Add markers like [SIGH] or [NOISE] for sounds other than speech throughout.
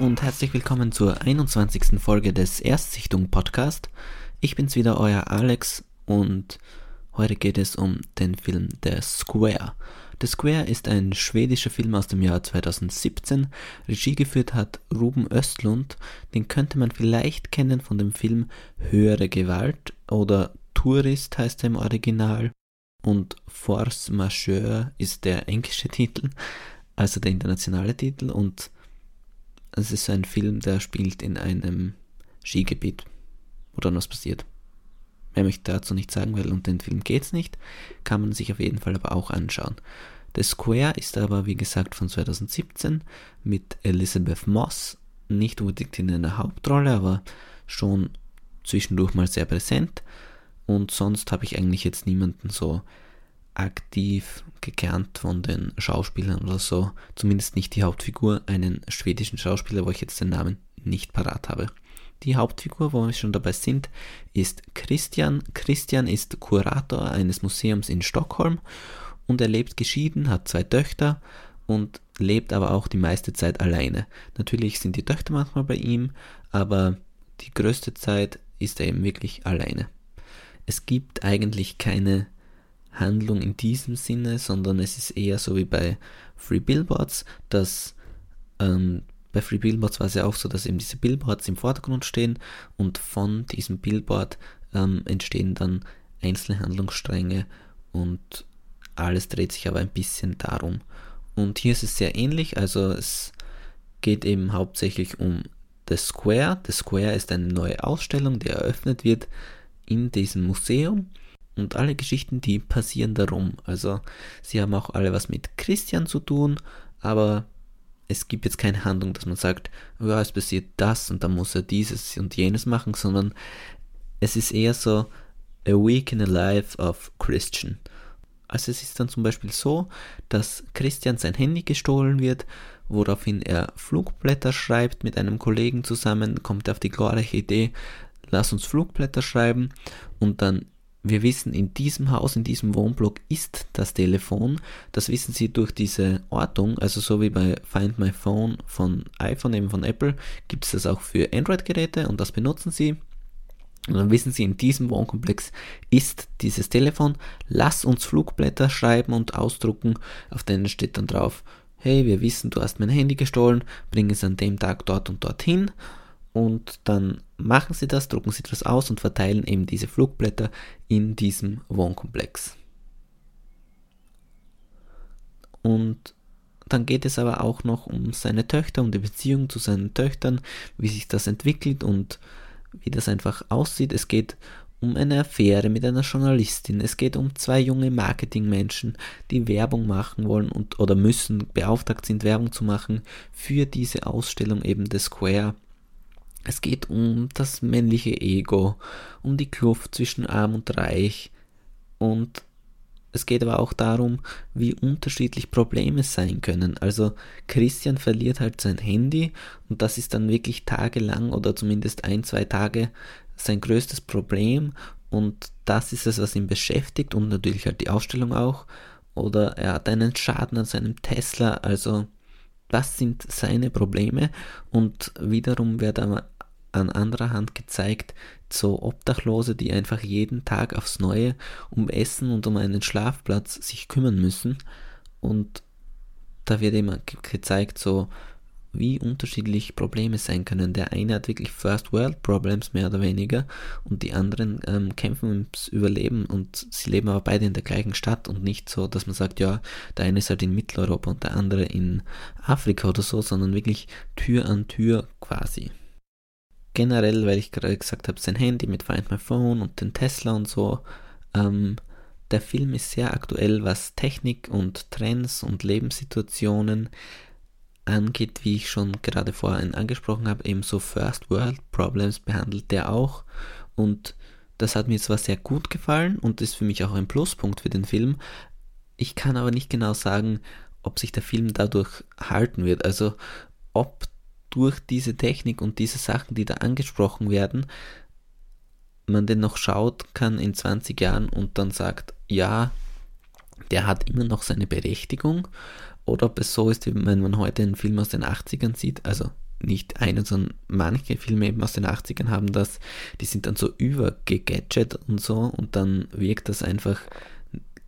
und herzlich willkommen zur 21. Folge des Erstsichtung Podcast. Ich bin's wieder, euer Alex und heute geht es um den Film The Square. The Square ist ein schwedischer Film aus dem Jahr 2017. Regie geführt hat Ruben Östlund. Den könnte man vielleicht kennen von dem Film Höhere Gewalt oder Tourist heißt er im Original und Force Majeure ist der englische [LAUGHS] Titel, also der internationale Titel und es ist ein Film, der spielt in einem Skigebiet, wo dann was passiert. Mehr möchte ich dazu nicht sagen, weil um den Film geht es nicht, kann man sich auf jeden Fall aber auch anschauen. The Square ist aber, wie gesagt, von 2017 mit Elizabeth Moss, nicht unbedingt in einer Hauptrolle, aber schon zwischendurch mal sehr präsent. Und sonst habe ich eigentlich jetzt niemanden so aktiv gekannt von den Schauspielern oder so. Zumindest nicht die Hauptfigur, einen schwedischen Schauspieler, wo ich jetzt den Namen nicht parat habe. Die Hauptfigur, wo wir schon dabei sind, ist Christian. Christian ist Kurator eines Museums in Stockholm und er lebt geschieden, hat zwei Töchter und lebt aber auch die meiste Zeit alleine. Natürlich sind die Töchter manchmal bei ihm, aber die größte Zeit ist er eben wirklich alleine. Es gibt eigentlich keine Handlung in diesem Sinne, sondern es ist eher so wie bei Free Billboards, dass ähm, bei Free Billboards war es ja auch so, dass eben diese Billboards im Vordergrund stehen und von diesem Billboard ähm, entstehen dann einzelne Handlungsstränge und alles dreht sich aber ein bisschen darum. Und hier ist es sehr ähnlich, also es geht eben hauptsächlich um The Square. The Square ist eine neue Ausstellung, die eröffnet wird in diesem Museum und alle Geschichten, die passieren darum. Also sie haben auch alle was mit Christian zu tun, aber es gibt jetzt keine Handlung, dass man sagt, ja, es passiert das und dann muss er dieses und jenes machen, sondern es ist eher so a week in the life of Christian. Also es ist dann zum Beispiel so, dass Christian sein Handy gestohlen wird, woraufhin er Flugblätter schreibt mit einem Kollegen zusammen, kommt auf die glorreiche Idee, lass uns Flugblätter schreiben und dann wir wissen, in diesem Haus, in diesem Wohnblock ist das Telefon. Das wissen Sie durch diese Ortung, also so wie bei Find My Phone von iPhone, eben von Apple, gibt es das auch für Android-Geräte und das benutzen Sie. Und dann wissen Sie, in diesem Wohnkomplex ist dieses Telefon. Lass uns Flugblätter schreiben und ausdrucken, auf denen steht dann drauf, hey, wir wissen, du hast mein Handy gestohlen, bring es an dem Tag dort und dorthin und dann machen sie das, drucken sie das aus und verteilen eben diese Flugblätter in diesem Wohnkomplex. Und dann geht es aber auch noch um seine Töchter, um die Beziehung zu seinen Töchtern, wie sich das entwickelt und wie das einfach aussieht. Es geht um eine Affäre mit einer Journalistin. Es geht um zwei junge Marketingmenschen, die Werbung machen wollen und oder müssen beauftragt sind, Werbung zu machen für diese Ausstellung eben des Square es geht um das männliche Ego, um die Kluft zwischen arm und reich und es geht aber auch darum, wie unterschiedlich Probleme sein können. Also Christian verliert halt sein Handy und das ist dann wirklich tagelang oder zumindest ein, zwei Tage sein größtes Problem und das ist es, was ihn beschäftigt und natürlich halt die Ausstellung auch. Oder er hat einen Schaden an seinem Tesla, also das sind seine Probleme. Und wiederum wird aber an anderer Hand gezeigt, so Obdachlose, die einfach jeden Tag aufs Neue um Essen und um einen Schlafplatz sich kümmern müssen. Und da wird immer gezeigt, so wie unterschiedlich Probleme sein können. Der eine hat wirklich First World Problems mehr oder weniger und die anderen ähm, kämpfen ums Überleben und sie leben aber beide in der gleichen Stadt und nicht so, dass man sagt, ja, der eine ist halt in Mitteleuropa und der andere in Afrika oder so, sondern wirklich Tür an Tür quasi. Generell, weil ich gerade gesagt habe, sein Handy mit Find My Phone und den Tesla und so, ähm, der Film ist sehr aktuell, was Technik und Trends und Lebenssituationen angeht, wie ich schon gerade vorhin angesprochen habe, eben so First World Problems behandelt der auch. Und das hat mir zwar sehr gut gefallen und ist für mich auch ein Pluspunkt für den Film. Ich kann aber nicht genau sagen, ob sich der Film dadurch halten wird. Also ob durch diese Technik und diese Sachen, die da angesprochen werden, man denn noch schaut kann in 20 Jahren und dann sagt, ja, der hat immer noch seine Berechtigung oder ob es so ist, wenn man heute einen Film aus den 80ern sieht, also nicht eine, sondern manche Filme eben aus den 80ern haben das, die sind dann so übergegadget und so und dann wirkt das einfach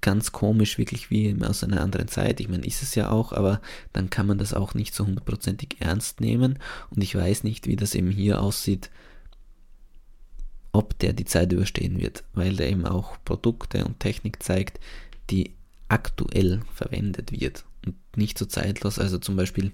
ganz komisch, wirklich wie aus einer anderen Zeit. Ich meine, ist es ja auch, aber dann kann man das auch nicht so hundertprozentig ernst nehmen und ich weiß nicht, wie das eben hier aussieht, ob der die Zeit überstehen wird, weil der eben auch Produkte und Technik zeigt, die aktuell verwendet wird und nicht so zeitlos. Also zum Beispiel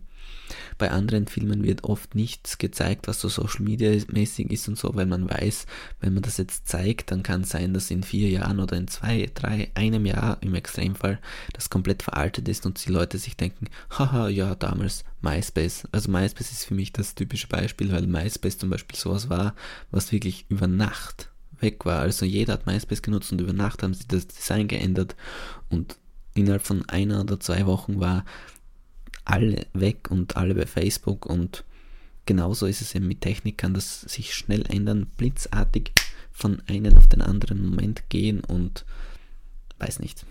bei anderen Filmen wird oft nichts gezeigt, was so Social Media mäßig ist und so, weil man weiß, wenn man das jetzt zeigt, dann kann es sein, dass in vier Jahren oder in zwei, drei, einem Jahr im Extremfall das komplett veraltet ist und die Leute sich denken, haha, ja, damals MySpace. Also MySpace ist für mich das typische Beispiel, weil MySpace zum Beispiel sowas war, was wirklich über Nacht weg war. Also jeder hat MySpace genutzt und über Nacht haben sie das Design geändert und innerhalb von einer oder zwei Wochen war alle weg und alle bei Facebook und genauso ist es eben mit Technik, kann das sich schnell ändern, blitzartig von einem auf den anderen Moment gehen und weiß nicht.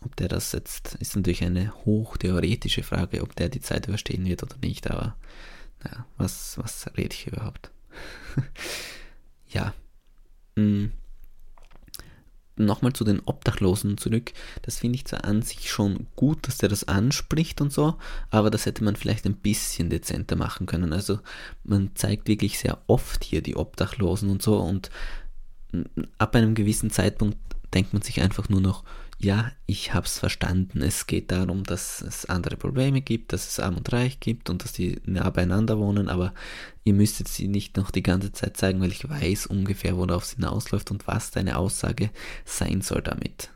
Ob der das jetzt, ist natürlich eine hochtheoretische Frage, ob der die Zeit überstehen wird oder nicht, aber naja, was, was rede ich überhaupt? [LAUGHS] ja. Mm nochmal zu den Obdachlosen zurück. Das finde ich zwar an sich schon gut, dass der das anspricht und so, aber das hätte man vielleicht ein bisschen dezenter machen können. Also man zeigt wirklich sehr oft hier die Obdachlosen und so und ab einem gewissen Zeitpunkt denkt man sich einfach nur noch, ja, ich habe es verstanden. Es geht darum, dass es andere Probleme gibt, dass es Arm und Reich gibt und dass die nah beieinander wohnen, aber ihr müsstet sie nicht noch die ganze Zeit zeigen, weil ich weiß ungefähr, worauf es hinausläuft und was deine Aussage sein soll damit.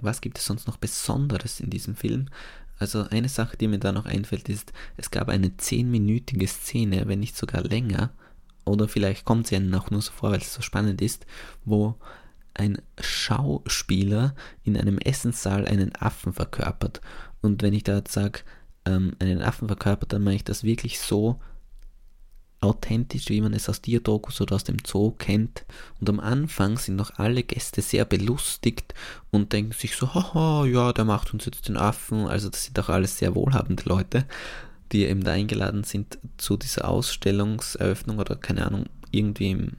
Was gibt es sonst noch Besonderes in diesem Film? Also eine Sache, die mir da noch einfällt, ist, es gab eine zehnminütige Szene, wenn nicht sogar länger, oder vielleicht kommt sie einem auch nur so vor, weil es so spannend ist, wo ein Schauspieler in einem Essenssaal einen Affen verkörpert. Und wenn ich da jetzt sage, ähm, einen Affen verkörpert, dann meine ich das wirklich so authentisch, wie man es aus Tierdokus oder aus dem Zoo kennt. Und am Anfang sind noch alle Gäste sehr belustigt und denken sich so, haha, ja, der macht uns jetzt den Affen. Also das sind auch alles sehr wohlhabende Leute, die eben da eingeladen sind zu dieser Ausstellungseröffnung oder keine Ahnung, irgendwie im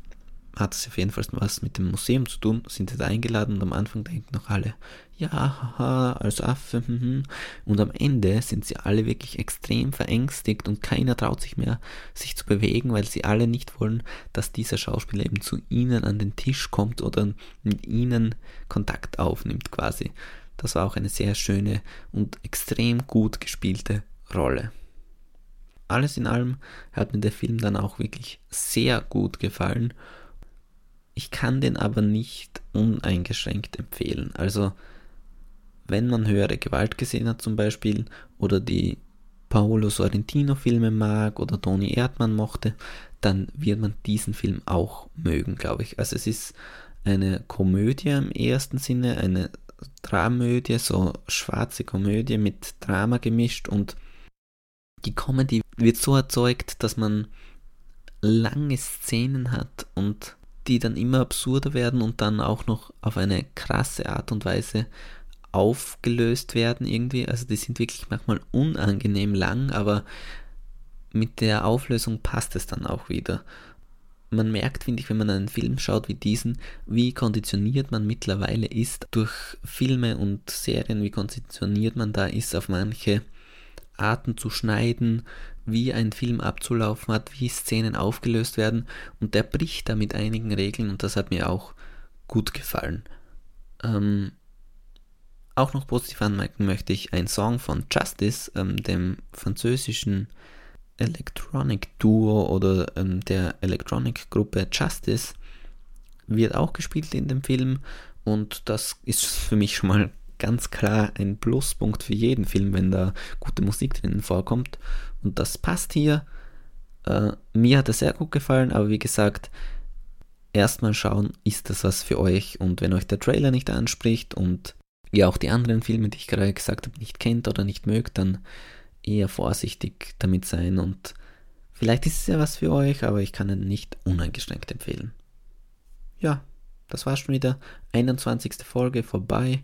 hat es auf jeden Fall was mit dem Museum zu tun, sind jetzt eingeladen und am Anfang denken noch alle, ja, haha, als Affe, hm, hm. und am Ende sind sie alle wirklich extrem verängstigt und keiner traut sich mehr, sich zu bewegen, weil sie alle nicht wollen, dass dieser Schauspieler eben zu ihnen an den Tisch kommt oder mit ihnen Kontakt aufnimmt quasi. Das war auch eine sehr schöne und extrem gut gespielte Rolle alles in allem hat mir der Film dann auch wirklich sehr gut gefallen ich kann den aber nicht uneingeschränkt empfehlen. Also, wenn man höhere Gewalt gesehen hat zum Beispiel oder die Paolo Sorrentino-Filme mag oder Toni Erdmann mochte, dann wird man diesen Film auch mögen, glaube ich. Also es ist eine Komödie im ersten Sinne, eine Dramödie, so schwarze Komödie mit Drama gemischt und die Comedy wird so erzeugt, dass man lange Szenen hat und die dann immer absurder werden und dann auch noch auf eine krasse Art und Weise aufgelöst werden irgendwie. Also die sind wirklich manchmal unangenehm lang, aber mit der Auflösung passt es dann auch wieder. Man merkt, finde ich, wenn man einen Film schaut wie diesen, wie konditioniert man mittlerweile ist durch Filme und Serien, wie konditioniert man da ist auf manche Arten zu schneiden, wie ein Film abzulaufen hat, wie Szenen aufgelöst werden und der bricht da mit einigen Regeln und das hat mir auch gut gefallen. Ähm, auch noch positiv anmerken möchte ich ein Song von Justice, ähm, dem französischen Electronic Duo oder ähm, der Electronic Gruppe Justice, wird auch gespielt in dem Film und das ist für mich schon mal ganz klar ein Pluspunkt für jeden Film, wenn da gute Musik drinnen vorkommt. Und das passt hier. Äh, mir hat es sehr gut gefallen, aber wie gesagt, erstmal schauen, ist das was für euch. Und wenn euch der Trailer nicht anspricht und ihr auch die anderen Filme, die ich gerade gesagt habe, nicht kennt oder nicht mögt, dann eher vorsichtig damit sein. Und vielleicht ist es ja was für euch, aber ich kann ihn nicht uneingeschränkt empfehlen. Ja, das war schon wieder 21. Folge vorbei.